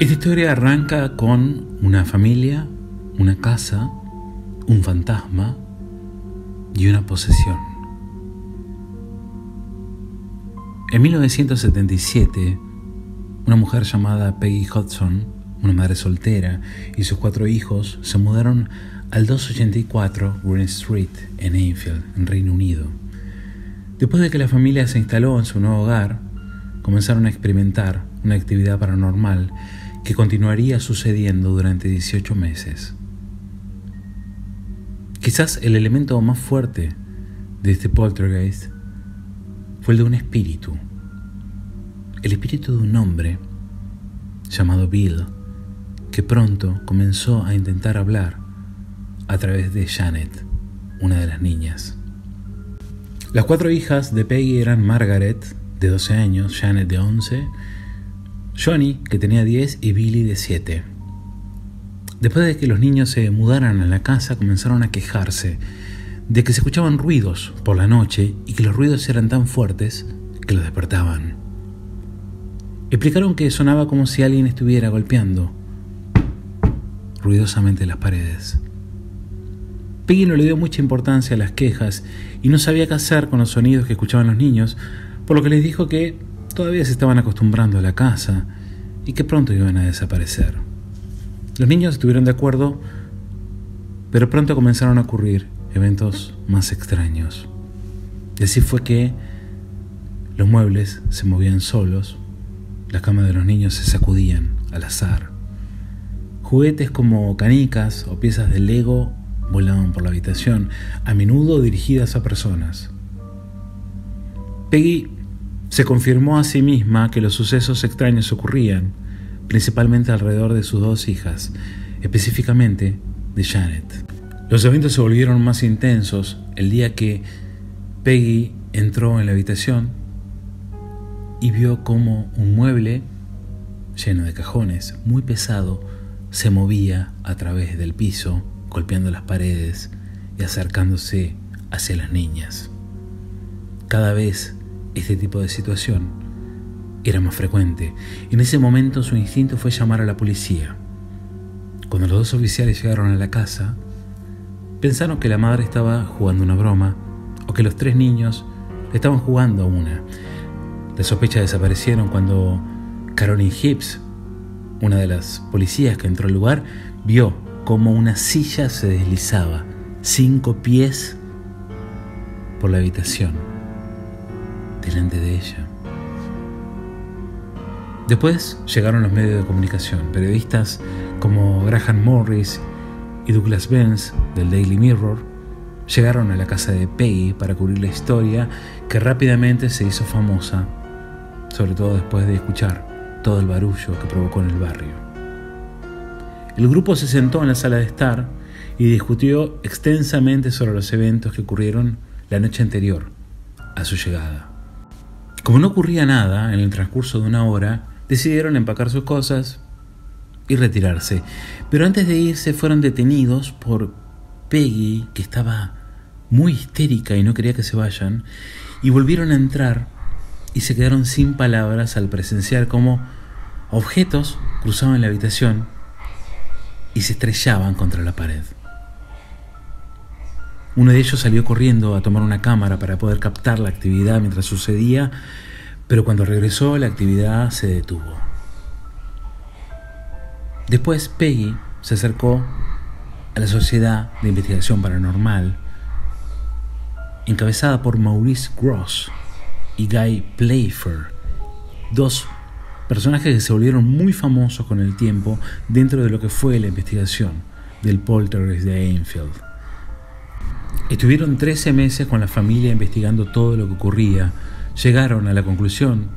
Esta historia arranca con una familia, una casa, un fantasma y una posesión. En 1977, una mujer llamada Peggy Hudson, una madre soltera, y sus cuatro hijos se mudaron al 284 Green Street en Enfield, en Reino Unido. Después de que la familia se instaló en su nuevo hogar, comenzaron a experimentar una actividad paranormal que continuaría sucediendo durante 18 meses. Quizás el elemento más fuerte de este poltergeist fue el de un espíritu, el espíritu de un hombre llamado Bill, que pronto comenzó a intentar hablar a través de Janet, una de las niñas. Las cuatro hijas de Peggy eran Margaret, de 12 años, Janet de 11, Johnny, que tenía 10, y Billy, de 7. Después de que los niños se mudaran a la casa, comenzaron a quejarse de que se escuchaban ruidos por la noche y que los ruidos eran tan fuertes que los despertaban. Explicaron que sonaba como si alguien estuviera golpeando ruidosamente las paredes. Peggy no le dio mucha importancia a las quejas y no sabía qué hacer con los sonidos que escuchaban los niños, por lo que les dijo que todavía se estaban acostumbrando a la casa y que pronto iban a desaparecer. Los niños estuvieron de acuerdo, pero pronto comenzaron a ocurrir eventos más extraños. Y así fue que los muebles se movían solos, las camas de los niños se sacudían al azar. Juguetes como canicas o piezas de Lego volaban por la habitación, a menudo dirigidas a personas. Peggy se confirmó a sí misma que los sucesos extraños ocurrían, principalmente alrededor de sus dos hijas, específicamente de Janet. Los eventos se volvieron más intensos el día que Peggy entró en la habitación y vio como un mueble lleno de cajones, muy pesado, se movía a través del piso, golpeando las paredes y acercándose hacia las niñas. Cada vez este tipo de situación era más frecuente. En ese momento su instinto fue llamar a la policía. Cuando los dos oficiales llegaron a la casa, pensaron que la madre estaba jugando una broma o que los tres niños estaban jugando una. Las sospechas desaparecieron cuando Caroline Hibbs, una de las policías que entró al lugar, vio como una silla se deslizaba cinco pies por la habitación delante de ella. Después llegaron los medios de comunicación, periodistas como Graham Morris y Douglas Benz del Daily Mirror llegaron a la casa de Peggy para cubrir la historia que rápidamente se hizo famosa, sobre todo después de escuchar todo el barullo que provocó en el barrio. El grupo se sentó en la sala de estar y discutió extensamente sobre los eventos que ocurrieron la noche anterior a su llegada. Como no ocurría nada en el transcurso de una hora, decidieron empacar sus cosas y retirarse. Pero antes de irse fueron detenidos por Peggy, que estaba muy histérica y no quería que se vayan, y volvieron a entrar y se quedaron sin palabras al presenciar cómo objetos cruzaban la habitación y se estrellaban contra la pared. Uno de ellos salió corriendo a tomar una cámara para poder captar la actividad mientras sucedía, pero cuando regresó la actividad se detuvo. Después Peggy se acercó a la Sociedad de Investigación Paranormal, encabezada por Maurice Gross y Guy Playfair, dos personajes que se volvieron muy famosos con el tiempo dentro de lo que fue la investigación del poltergeist de Enfield. Estuvieron 13 meses con la familia investigando todo lo que ocurría. Llegaron a la conclusión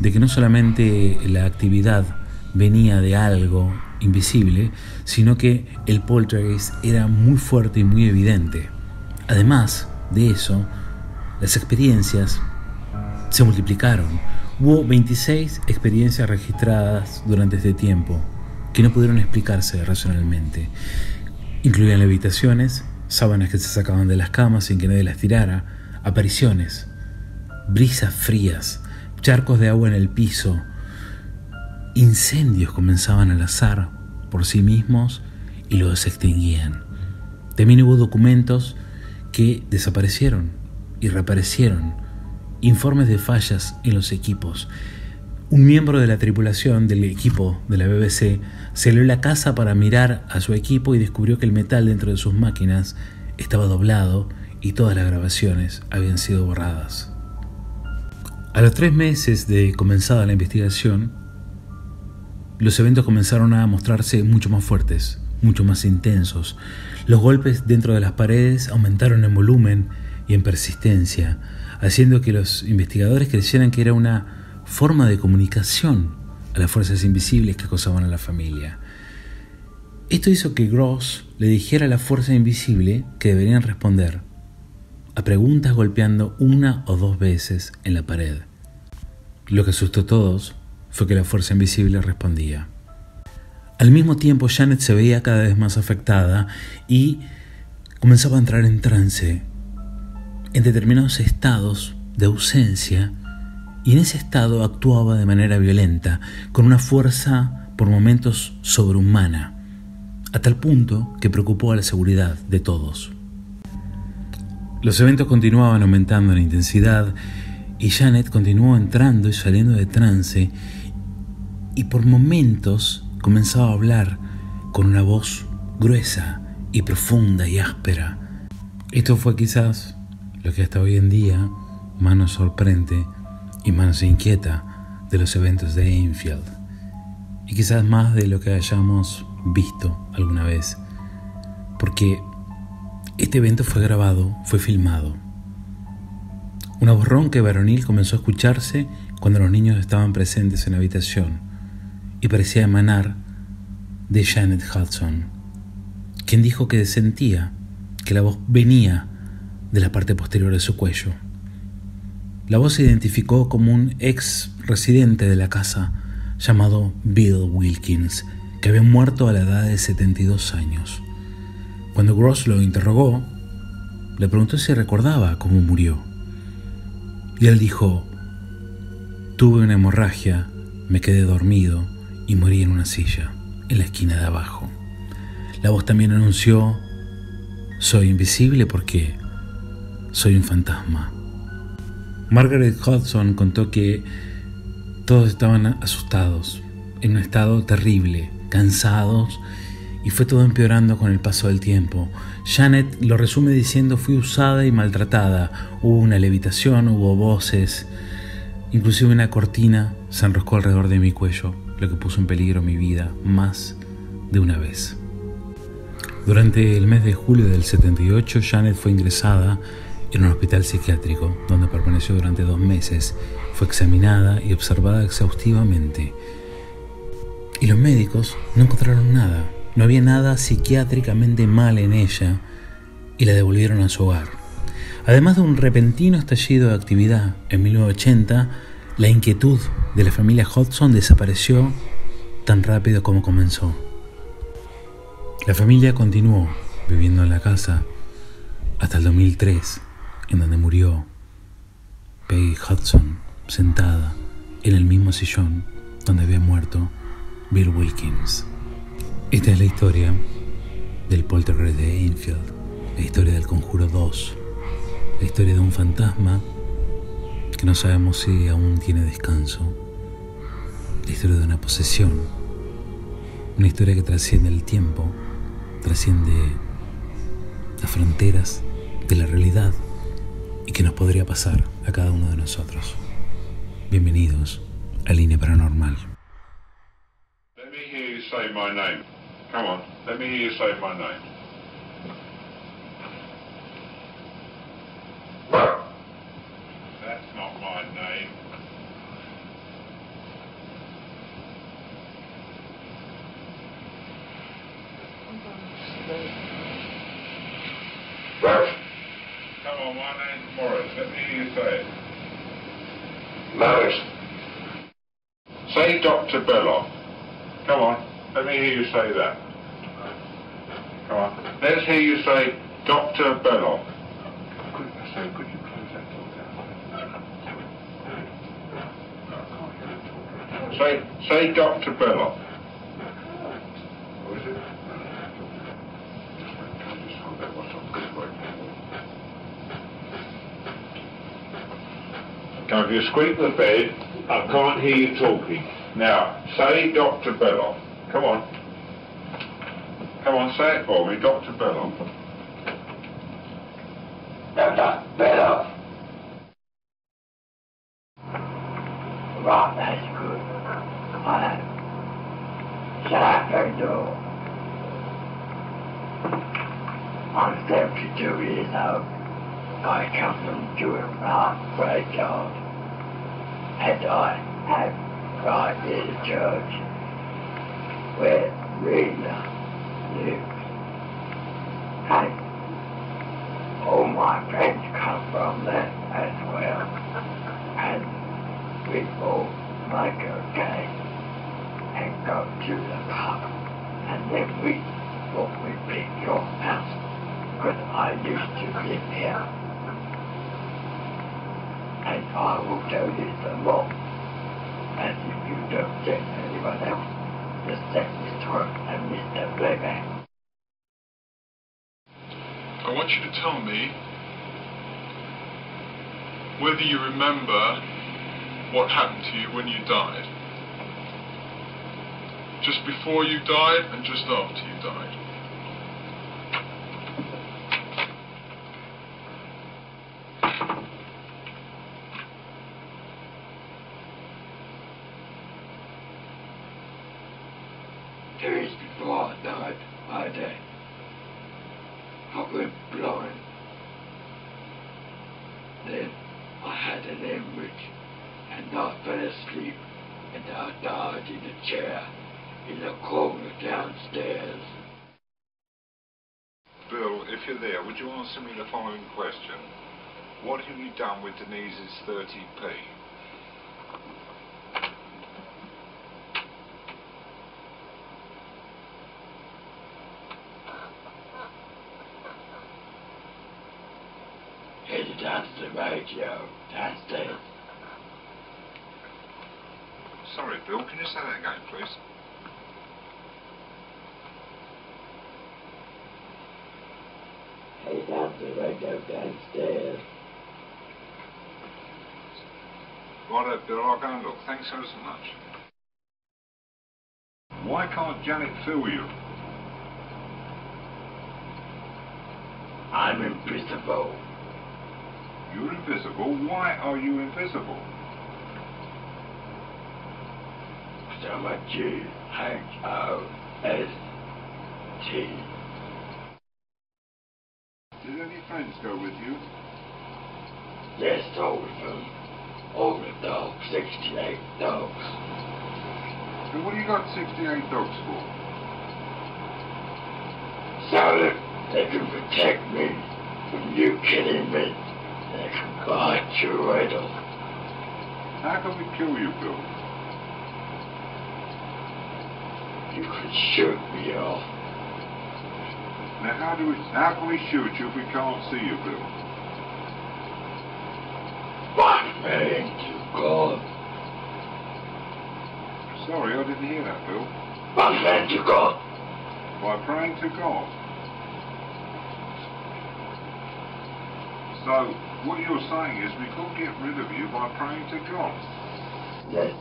de que no solamente la actividad venía de algo invisible, sino que el poltergeist era muy fuerte y muy evidente. Además de eso, las experiencias se multiplicaron. Hubo 26 experiencias registradas durante este tiempo que no pudieron explicarse racionalmente. Incluían habitaciones, sábanas que se sacaban de las camas sin que nadie las tirara, apariciones, brisas frías, charcos de agua en el piso, incendios comenzaban al azar por sí mismos y se extinguían. También hubo documentos que desaparecieron y reaparecieron, informes de fallas en los equipos. Un miembro de la tripulación del equipo de la BBC salió a la casa para mirar a su equipo y descubrió que el metal dentro de sus máquinas estaba doblado y todas las grabaciones habían sido borradas. A los tres meses de comenzada la investigación, los eventos comenzaron a mostrarse mucho más fuertes, mucho más intensos. Los golpes dentro de las paredes aumentaron en volumen y en persistencia, haciendo que los investigadores creyeran que era una forma de comunicación a las fuerzas invisibles que acosaban a la familia. Esto hizo que Gross le dijera a la fuerza invisible que deberían responder a preguntas golpeando una o dos veces en la pared. Lo que asustó a todos fue que la fuerza invisible respondía. Al mismo tiempo, Janet se veía cada vez más afectada y comenzaba a entrar en trance, en determinados estados de ausencia, y en ese estado actuaba de manera violenta, con una fuerza por momentos sobrehumana, a tal punto que preocupó a la seguridad de todos. Los eventos continuaban aumentando en intensidad y Janet continuó entrando y saliendo de trance y por momentos comenzaba a hablar con una voz gruesa y profunda y áspera. Esto fue quizás lo que hasta hoy en día más nos sorprende y más nos inquieta de los eventos de Enfield. Y quizás más de lo que hayamos visto alguna vez. Porque este evento fue grabado, fue filmado. Una voz ronca y varonil comenzó a escucharse cuando los niños estaban presentes en la habitación y parecía emanar de Janet Hudson, quien dijo que sentía que la voz venía de la parte posterior de su cuello. La voz se identificó como un ex residente de la casa llamado Bill Wilkins, que había muerto a la edad de 72 años. Cuando Gross lo interrogó, le preguntó si recordaba cómo murió. Y él dijo, tuve una hemorragia, me quedé dormido y morí en una silla, en la esquina de abajo. La voz también anunció, soy invisible porque soy un fantasma. Margaret Hudson contó que todos estaban asustados, en un estado terrible, cansados, y fue todo empeorando con el paso del tiempo. Janet lo resume diciendo fui usada y maltratada, hubo una levitación, hubo voces, inclusive una cortina se enroscó alrededor de mi cuello lo que puso en peligro mi vida más de una vez. Durante el mes de julio del 78, Janet fue ingresada en un hospital psiquiátrico, donde permaneció durante dos meses. Fue examinada y observada exhaustivamente. Y los médicos no encontraron nada. No había nada psiquiátricamente mal en ella y la devolvieron a su hogar. Además de un repentino estallido de actividad en 1980, la inquietud de la familia Hodgson desapareció tan rápido como comenzó. La familia continuó viviendo en la casa hasta el 2003, en donde murió Peggy Hudson sentada en el mismo sillón donde había muerto Bill Wilkins. Esta es la historia del poltergeist de Enfield, la historia del Conjuro 2, la historia de un fantasma que no sabemos si aún tiene descanso. La historia de una posesión. Una historia que trasciende el tiempo, trasciende las fronteras de la realidad y que nos podría pasar a cada uno de nosotros. Bienvenidos a Línea Paranormal. Let me hear you say my name. Come on, let me hear you say my name. You say Dr. Belloc. Come on, let me hear you say that. Come on. Let's hear you say Dr. Belloc. Could, so could you close that door down? I can't hear him talking. Say, say Dr. Belloc. What is it? Now, if you squeak the bed, I can't hear you talking. Now, say Dr. Belloc. Come on. Come on, say it for me, Dr. Belloc. Dr. Belloc. Right, that's good. I shut up that door. I'm 72 years old. I come from Jewett Park Judge, with me. Work and Mr. Playback. I want you to tell me whether you remember what happened to you when you died. Just before you died and just after you died. Years before I died, I went blind. Then I had an hemorrhage and I fell asleep and I died in a chair in the corner downstairs. Bill, if you're there, would you answer me the following question? What have you done with Denise's 30p? The radio downstairs. Sorry, Bill, can you say that again, please? Down to the radio downstairs. Righto, Bill, I'll go and look. Thanks ever so much. Why can't Janet feel you? I'm invisible. You're invisible. Why are you invisible? So much G H O S T. Did any friends go with you? Yes, all of them. All the dogs, 68 dogs. And what do you got 68 dogs for? So that they can protect me from you killing me. They can guard your riddle. How can we kill you, Bill? You can shoot me off. Now, how do we? How can we shoot you if we can't see you, Bill? By praying to God. Sorry, I didn't hear that, Bill. By praying to God. By praying to God. So, what you're saying is we could get rid of you by praying to God. Yes.